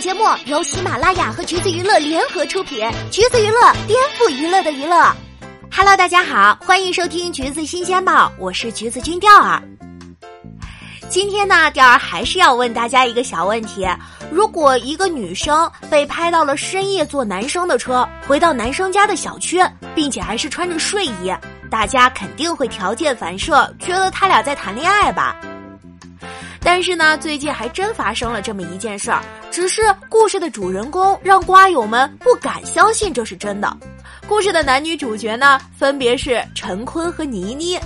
节目由喜马拉雅和橘子娱乐联合出品，橘子娱乐颠覆娱乐的娱乐。Hello，大家好，欢迎收听橘子新鲜报，我是橘子君钓儿。今天呢，钓儿还是要问大家一个小问题：如果一个女生被拍到了深夜坐男生的车，回到男生家的小区，并且还是穿着睡衣，大家肯定会条件反射，觉得他俩在谈恋爱吧？但是呢，最近还真发生了这么一件事儿，只是故事的主人公让瓜友们不敢相信这是真的。故事的男女主角呢，分别是陈坤和倪妮。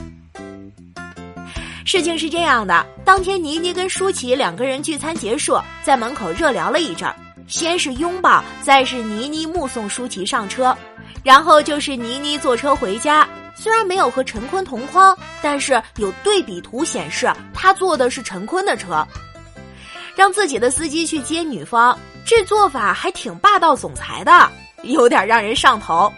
事情是这样的，当天倪妮跟舒淇两个人聚餐结束，在门口热聊了一阵儿，先是拥抱，再是倪妮目送舒淇上车，然后就是倪妮坐车回家。虽然没有和陈坤同框，但是有对比图显示他坐的是陈坤的车，让自己的司机去接女方，这做法还挺霸道总裁的，有点让人上头。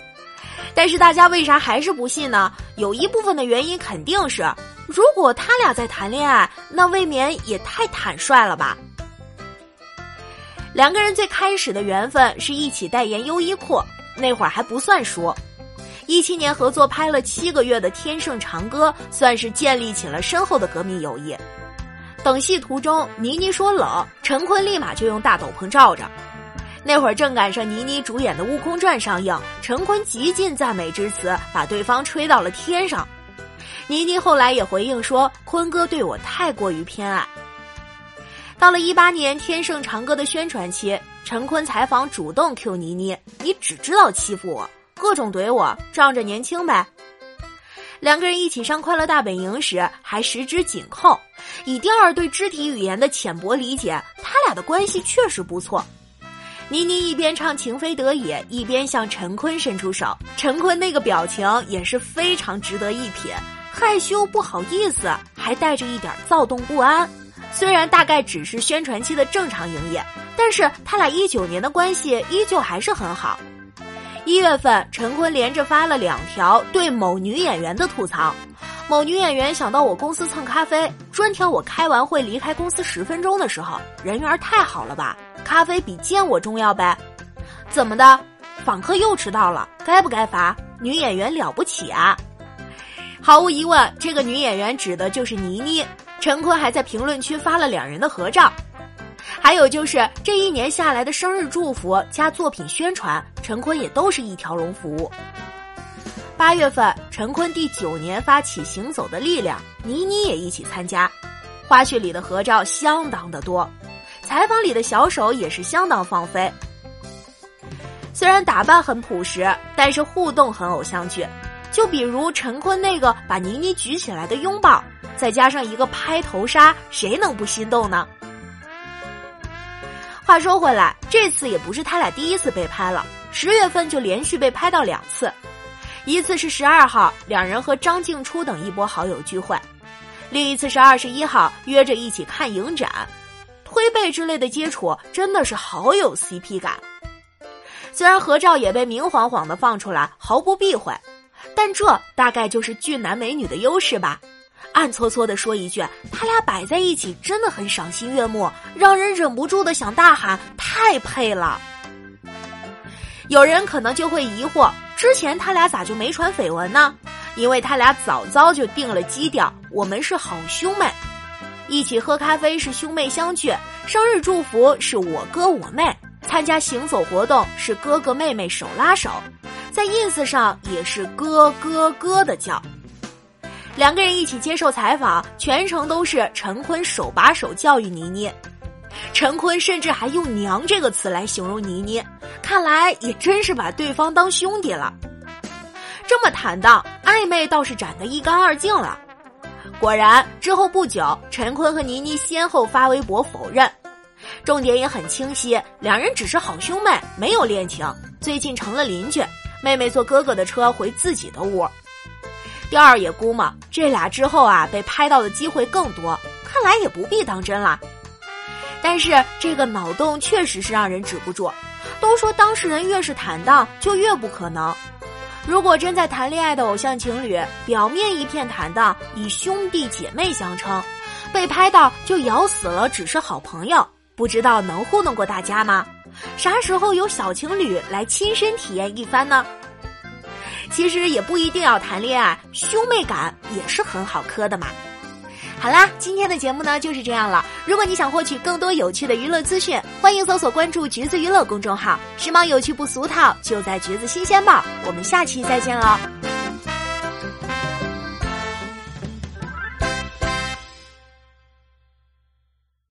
但是大家为啥还是不信呢？有一部分的原因肯定是，如果他俩在谈恋爱，那未免也太坦率了吧。两个人最开始的缘分是一起代言优衣库，那会儿还不算熟。一七年合作拍了七个月的《天盛长歌》，算是建立起了深厚的革命友谊。等戏途中，倪妮说冷，陈坤立马就用大斗篷罩着。那会儿正赶上倪妮主演的《悟空传》上映，陈坤极尽赞美之词，把对方吹到了天上。倪妮后来也回应说：“坤哥对我太过于偏爱。”到了一八年《天盛长歌》的宣传期，陈坤采访主动 Q 倪妮：“你只知道欺负我。”各种怼我，仗着年轻呗。两个人一起上《快乐大本营》时还十指紧扣。以第二对肢体语言的浅薄理解，他俩的关系确实不错。倪妮一边唱《情非得已》，一边向陈坤伸出手。陈坤那个表情也是非常值得一品，害羞不好意思，还带着一点躁动不安。虽然大概只是宣传期的正常营业，但是他俩一九年的关系依旧还是很好。一月份，陈坤连着发了两条对某女演员的吐槽。某女演员想到我公司蹭咖啡，专挑我开完会离开公司十分钟的时候，人缘太好了吧？咖啡比见我重要呗？怎么的？访客又迟到了，该不该罚？女演员了不起啊！毫无疑问，这个女演员指的就是倪妮。陈坤还在评论区发了两人的合照。还有就是这一年下来的生日祝福加作品宣传，陈坤也都是一条龙服务。八月份，陈坤第九年发起《行走的力量》，倪妮也一起参加。花絮里的合照相当的多，采访里的小手也是相当放飞。虽然打扮很朴实，但是互动很偶像剧。就比如陈坤那个把倪妮举起来的拥抱，再加上一个拍头杀，谁能不心动呢？话说回来，这次也不是他俩第一次被拍了。十月份就连续被拍到两次，一次是十二号，两人和张静初等一波好友聚会；另一次是二十一号，约着一起看影展，推背之类的接触，真的是好有 CP 感。虽然合照也被明晃晃的放出来，毫不避讳，但这大概就是俊男美女的优势吧。暗搓搓的说一句：“他俩摆在一起真的很赏心悦目，让人忍不住的想大喊太配了。”有人可能就会疑惑，之前他俩咋就没传绯闻呢？因为他俩早早就定了基调，我们是好兄妹，一起喝咖啡是兄妹相聚，生日祝福是我哥我妹，参加行走活动是哥哥妹妹手拉手，在 ins 上也是哥哥哥的叫。两个人一起接受采访，全程都是陈坤手把手教育倪妮，陈坤甚至还用“娘”这个词来形容倪妮，看来也真是把对方当兄弟了。这么坦荡，暧昧倒是斩得一干二净了。果然，之后不久，陈坤和倪妮先后发微博否认，重点也很清晰，两人只是好兄妹，没有恋情，最近成了邻居，妹妹坐哥哥的车回自己的屋。第二也估摸这俩之后啊被拍到的机会更多，看来也不必当真了。但是这个脑洞确实是让人止不住。都说当事人越是坦荡，就越不可能。如果真在谈恋爱的偶像情侣，表面一片坦荡，以兄弟姐妹相称，被拍到就咬死了只是好朋友，不知道能糊弄过大家吗？啥时候有小情侣来亲身体验一番呢？其实也不一定要谈恋爱，兄妹感也是很好磕的嘛。好啦，今天的节目呢就是这样了。如果你想获取更多有趣的娱乐资讯，欢迎搜索关注“橘子娱乐”公众号，时髦有趣不俗套，就在橘子新鲜报。我们下期再见哦。